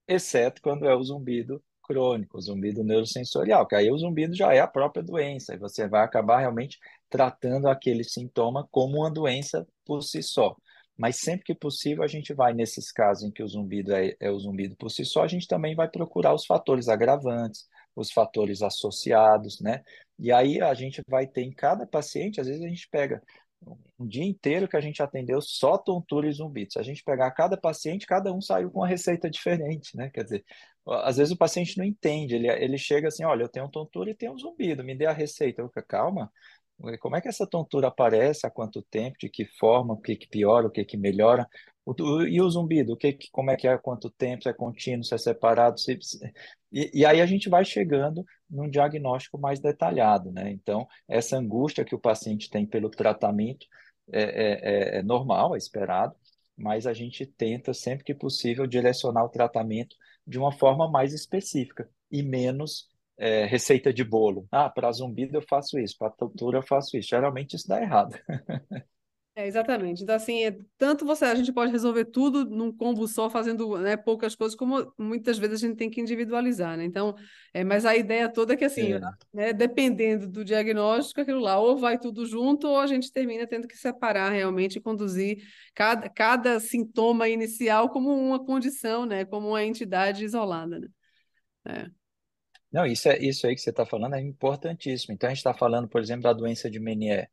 exceto quando é o zumbido crônico, o zumbido neurosensorial, que aí o zumbido já é a própria doença, e você vai acabar realmente tratando aquele sintoma como uma doença por si só. Mas sempre que possível, a gente vai, nesses casos em que o zumbido é, é o zumbido por si só, a gente também vai procurar os fatores agravantes, os fatores associados, né? E aí a gente vai ter em cada paciente, às vezes a gente pega um dia inteiro que a gente atendeu só tontura e zumbido. Se a gente pegar cada paciente, cada um saiu com uma receita diferente, né? Quer dizer, às vezes o paciente não entende, ele, ele chega assim, olha, eu tenho tontura e tenho zumbido, me dê a receita. Eu, calma, como é que essa tontura aparece, há quanto tempo, de que forma, o que, que piora, o que, que melhora? O, e o zumbido, o que, como é que é, há quanto tempo, se é contínuo, se é separado, se, e, e, aí a gente vai chegando num diagnóstico mais detalhado, né? Então, essa angústia que o paciente tem pelo tratamento é, é, é, é normal, é esperado, mas a gente tenta, sempre que possível, direcionar o tratamento de uma forma mais específica e menos é, receita de bolo. Ah, para zumbido eu faço isso, para tortura eu faço isso. Geralmente isso dá errado. É, exatamente. Então, assim, é, tanto você, a gente pode resolver tudo num combo só, fazendo né, poucas coisas, como muitas vezes a gente tem que individualizar, né? Então, é, mas a ideia toda é que, assim, é. Né, dependendo do diagnóstico, aquilo lá, ou vai tudo junto, ou a gente termina tendo que separar realmente e conduzir cada, cada sintoma inicial como uma condição, né? Como uma entidade isolada, né? É. Não, isso, é, isso aí que você está falando é importantíssimo. Então, a gente está falando, por exemplo, da doença de Menier.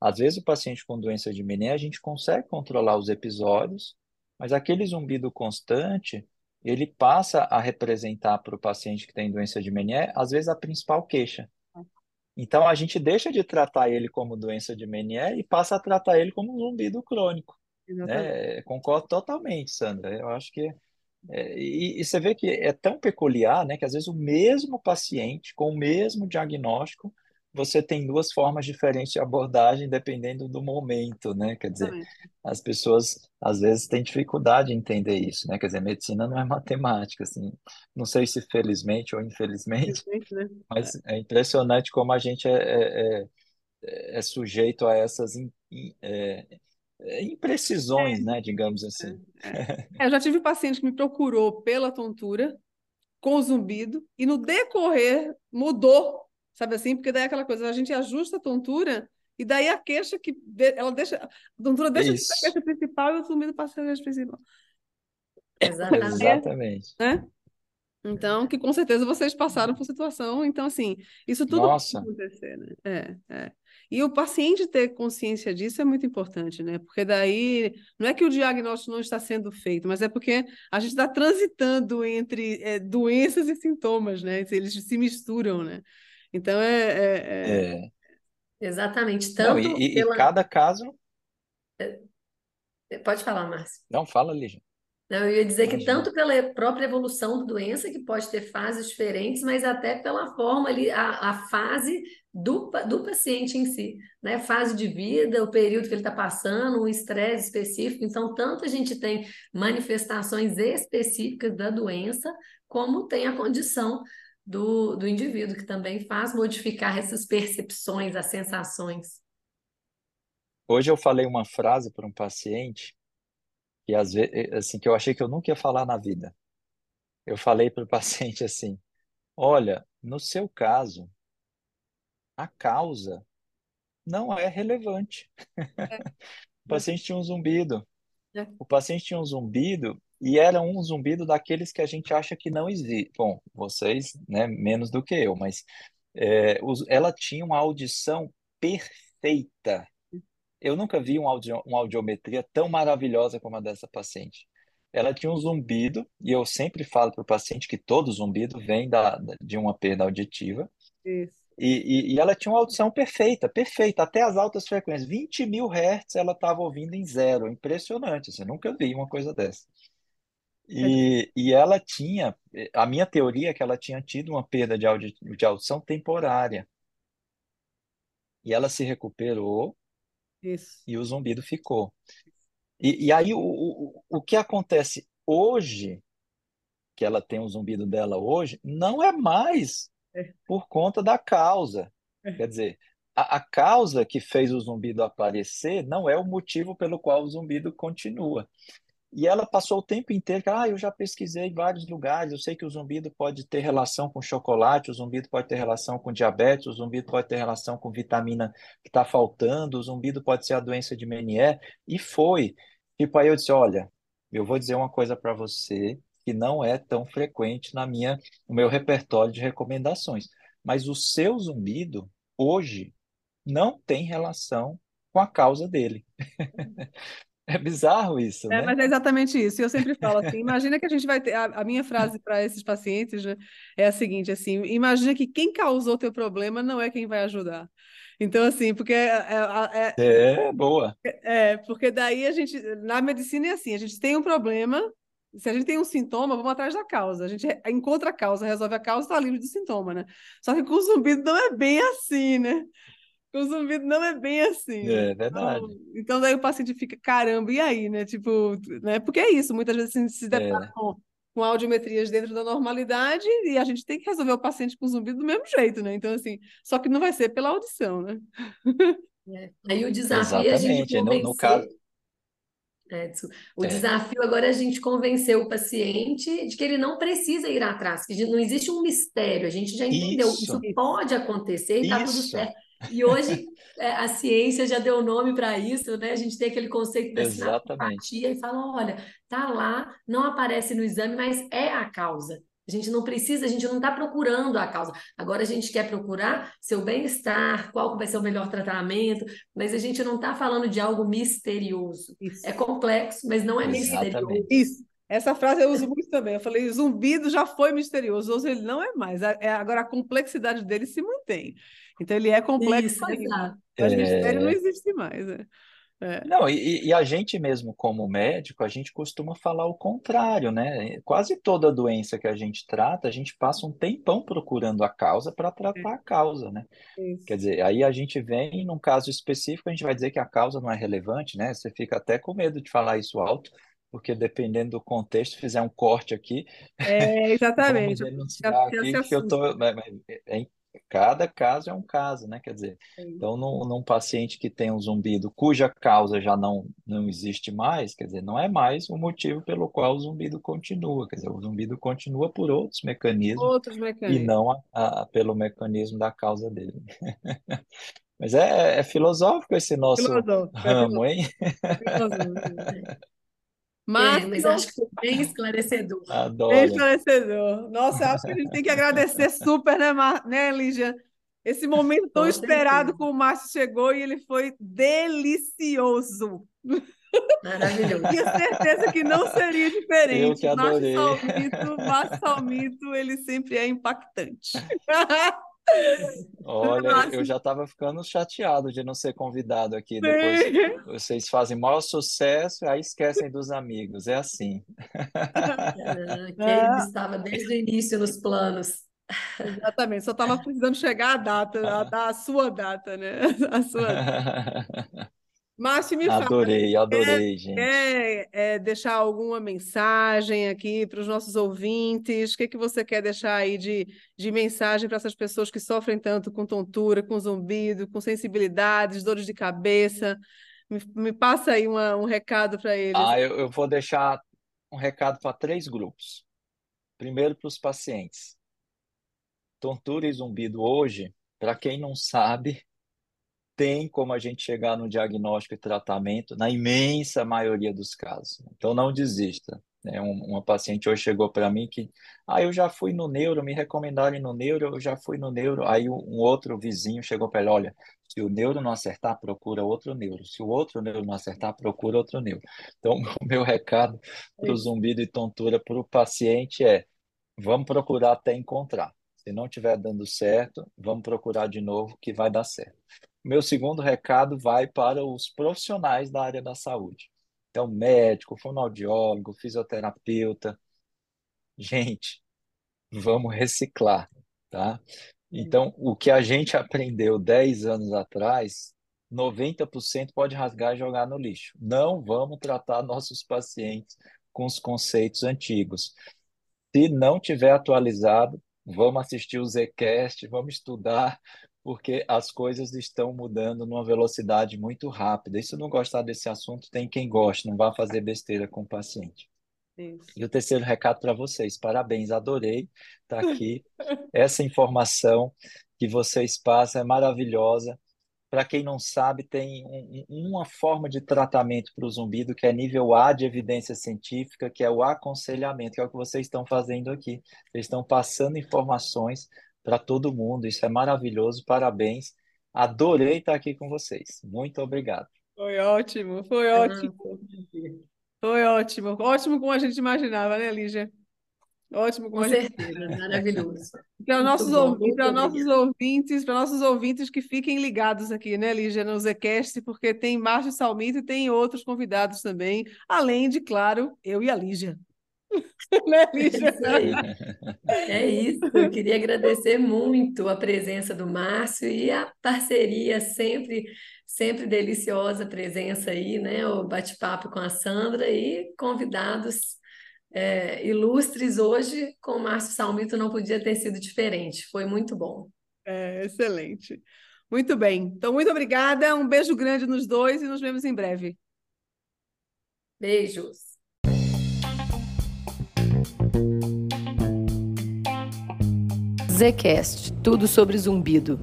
Às vezes, o paciente com doença de Menier, a gente consegue controlar os episódios, mas aquele zumbido constante, ele passa a representar para o paciente que tem doença de Menier, às vezes, a principal queixa. Então, a gente deixa de tratar ele como doença de Menier e passa a tratar ele como um zumbido crônico. Né? Concordo totalmente, Sandra. Eu acho que é, e, e, você vê que é tão peculiar, né, que às vezes o mesmo paciente, com o mesmo diagnóstico, você tem duas formas diferentes de abordagem dependendo do momento, né? Quer dizer, as pessoas às vezes têm dificuldade em entender isso, né? Quer dizer, medicina não é matemática, assim. Não sei se felizmente ou infelizmente, né? mas é impressionante como a gente é, é, é, é sujeito a essas é, é, imprecisões, é. né, digamos assim. É, é. eu já tive paciente que me procurou pela tontura, com zumbido, e no decorrer mudou sabe assim? Porque daí é aquela coisa, a gente ajusta a tontura e daí a queixa que ela deixa, a tontura deixa Isso. de ser a queixa principal e o zumbido passa a ser a queixa principal. Exatamente. Exatamente. Né? Então, que com certeza vocês passaram por situação, então assim, isso tudo Nossa. pode acontecer, né? É, é. E o paciente ter consciência disso é muito importante, né? Porque daí não é que o diagnóstico não está sendo feito, mas é porque a gente está transitando entre é, doenças e sintomas, né? Eles se misturam, né? Então é, é, é... É. Exatamente. Não, Tanto e, e- e pela. cada caso. Pode falar, Márcio. Não, fala, Lígia. Não, eu ia dizer que tanto pela própria evolução da doença, que pode ter fases diferentes, mas até pela forma ali, a, a fase do, do paciente em si, né? Fase de vida, o período que ele está passando, um estresse específico. Então, tanto a gente tem manifestações específicas da doença, como tem a condição do, do indivíduo, que também faz modificar essas percepções, as sensações. Hoje eu falei uma frase para um paciente que às vezes, assim, que eu achei que eu nunca ia falar na vida. Eu falei para o paciente assim: Olha, no seu caso, a causa não é relevante. O paciente tinha um zumbido. É. O paciente tinha um zumbido e era um zumbido daqueles que a gente acha que não existe. Bom, vocês, né, menos do que eu, mas é, os- ela tinha uma audição perfeita. Eu nunca vi uma, audio, uma audiometria tão maravilhosa como a dessa paciente. Ela tinha um zumbido, e eu sempre falo para o paciente que todo zumbido vem da- de uma perda auditiva. Isso. E, e, e ela tinha uma audição perfeita, perfeita, até as altas frequências. 20 mil hertz ela estava ouvindo em zero. Impressionante, você nunca vi uma coisa dessa. E, e ela tinha, a minha teoria é que ela tinha tido uma perda de, audi, de audição temporária. E ela se recuperou Isso. e o zumbido ficou. E, e aí o, o, o que acontece hoje, que ela tem o zumbido dela hoje, não é mais. Por conta da causa. Quer dizer, a, a causa que fez o zumbido aparecer não é o motivo pelo qual o zumbido continua. E ela passou o tempo inteiro, ah, eu já pesquisei em vários lugares, eu sei que o zumbido pode ter relação com chocolate, o zumbido pode ter relação com diabetes, o zumbido pode ter relação com vitamina que está faltando, o zumbido pode ser a doença de Meniere, e foi. Tipo, aí eu disse, olha, eu vou dizer uma coisa para você que não é tão frequente na minha, no meu repertório de recomendações, mas o seu zumbido, hoje, não tem relação com a causa dele. É bizarro isso, É, né? mas é exatamente isso. Eu sempre falo assim: imagina que a gente vai ter. A, a minha frase para esses pacientes né, é a seguinte: assim, imagina que quem causou teu problema não é quem vai ajudar. Então, assim, porque é, é, é, É, boa. é, porque daí a gente, na medicina é assim, a gente tem um problema, se a gente tem um sintoma, vamos atrás da causa. A gente encontra a causa, resolve a causa, está livre do sintoma, né? Só que com o zumbido não é bem assim, né? Com o zumbido não é bem assim, né? É verdade. Então, então daí o paciente fica, caramba, e aí, né? Tipo, né? Porque é isso, muitas vezes assim, se depara É, com, com audiometrias dentro da normalidade e a gente tem que resolver o paciente com zumbido do mesmo jeito, né? Então, assim, só que não vai ser pela audição, né? É. Aí o desafio é a gente exatamente. No, no caso, convencer. é, desculpa. o é, desafio agora é a gente convencer o paciente de que ele não precisa ir atrás, que não existe um mistério, a gente já entendeu, isso isso, pode acontecer e está tudo certo. E hoje é, a ciência já deu nome para isso, né? A gente tem aquele conceito da sinaptopatia e fala, olha, tá lá, não aparece no exame, mas é a causa. A gente não precisa, a gente não está procurando a causa. Agora a gente quer procurar seu bem-estar, qual vai ser o melhor tratamento, mas a gente não está falando de algo misterioso. Isso. É complexo, mas não é misterioso. Exatamente. Isso. Essa frase eu uso muito também. Eu falei, zumbido já foi misterioso, hoje ele não é mais. É- agora a complexidade dele se mantém. Então ele é complexo Isso, mas mistério não É, existe mais. né? É. Não, e, e a gente mesmo, como médico, a gente costuma falar o contrário, né? Quase toda doença que a gente trata, a gente passa um tempão procurando a causa para tratar a causa, né? Isso. Quer dizer, aí a gente vem num caso específico, a gente vai dizer que a causa não é relevante, né? Você fica até com medo de falar isso alto, porque dependendo do contexto, fizer um corte aqui, É, vamos exatamente. denunciar Já, já aqui que eu tô. mas É, cada caso é um caso, né? Quer dizer, então num, num paciente que tem um zumbido cuja causa já não, não existe mais, quer dizer, não é mais o motivo pelo qual o zumbido continua, quer dizer, o zumbido continua por outros mecanismos Outros e mecanismos. não a, a, pelo mecanismo da causa dele. Mas é, é filosófico esse nosso Filosófico, é ramo, hein? filosófico. É, mas Márcio, acho que foi bem esclarecedor. bem Adoro. esclarecedor. Nossa, eu acho que a gente tem que agradecer super, né, Mar... né, Lígia? Esse momento tão Com esperado que o Márcio chegou e ele foi delicioso. Maravilhoso. Tinha certeza que não seria Eu diferente. que Márcio adorei. Salmito, Márcio Salmito, ele sempre é impactante. Olha, eu já estava ficando chateado de não ser convidado aqui. Depois sim. vocês fazem maior sucesso, aí esquecem dos amigos. É assim. Ah, que ele estava desde o início nos planos. Exatamente, só estava precisando chegar a data, a, a sua data, né? A sua data. Márcio, me fala, Adorei, adorei, gente. quer é, deixar alguma mensagem aqui para os nossos ouvintes? O que que você quer deixar aí de, de mensagem para essas pessoas que sofrem tanto com tontura, com zumbido, com sensibilidades, dores de cabeça? Me, me passa aí uma- um recado para eles. Ah, eu, eu vou deixar um recado para três grupos. Primeiro, para os pacientes. Tontura e zumbido hoje, para quem não sabe, tem como a gente chegar no diagnóstico e tratamento na imensa maioria dos casos. Então não desista. né? Um- uma paciente hoje chegou para mim que, ah, eu já fui no neuro, me recomendaram no neuro, eu já fui no neuro. Aí um um outro vizinho chegou para ele, olha, se o neuro não acertar, procura outro neuro. Se o outro neuro não acertar, procura outro neuro. Então, o meu recado para o zumbido e tontura para o paciente é, vamos procurar até encontrar. Se não estiver dando certo, vamos procurar de novo que vai dar certo. Meu segundo recado vai para os profissionais da área da saúde. Então, médico, fonoaudiólogo, fisioterapeuta. Gente, vamos reciclar, tá? Então, o que a gente aprendeu 10 anos atrás, 90% pode rasgar e jogar no lixo. Não vamos tratar nossos pacientes com os conceitos antigos. Se não tiver atualizado, vamos assistir o Zcast, vamos estudar, porque as coisas estão mudando numa velocidade muito rápida. E se não gostar desse assunto, tem quem goste, não vá fazer besteira com o paciente. Isso. E o terceiro recado para vocês, parabéns, adorei estar aqui. Essa informação que vocês passam é maravilhosa. Para quem não sabe, tem um- uma forma de tratamento para o zumbido que é nível A de evidência científica, que é o aconselhamento, que é o que vocês estão fazendo aqui. Vocês estão passando informações para todo mundo. Isso é maravilhoso, parabéns. Adorei estar aqui com vocês. Muito obrigado. Foi ótimo, foi Ah, ótimo, foi ótimo. Ótimo como a gente imaginava, né, Lígia? Ótimo como Com a gente certeza, maravilhoso. Para nossos, bom, ou- muito para nossos ouvintes, para nossos ouvintes que fiquem ligados aqui, né, Lígia, no Zcast, porque tem Márcio Salmito e tem outros convidados também, além de, claro, eu e a Lígia. Né, É Lígia? isso aí. É isso. Eu queria agradecer muito a presença do Márcio e a parceria sempre, sempre deliciosa presença aí, né? O bate-papo com a Sandra e convidados é, ilustres hoje com o Márcio Salmito não podia ter sido diferente. Foi muito bom. É, excelente. Muito bem. Então, muito obrigada. Um beijo grande nos dois e nos vemos em breve. Beijos. Zcast, tudo sobre zumbido.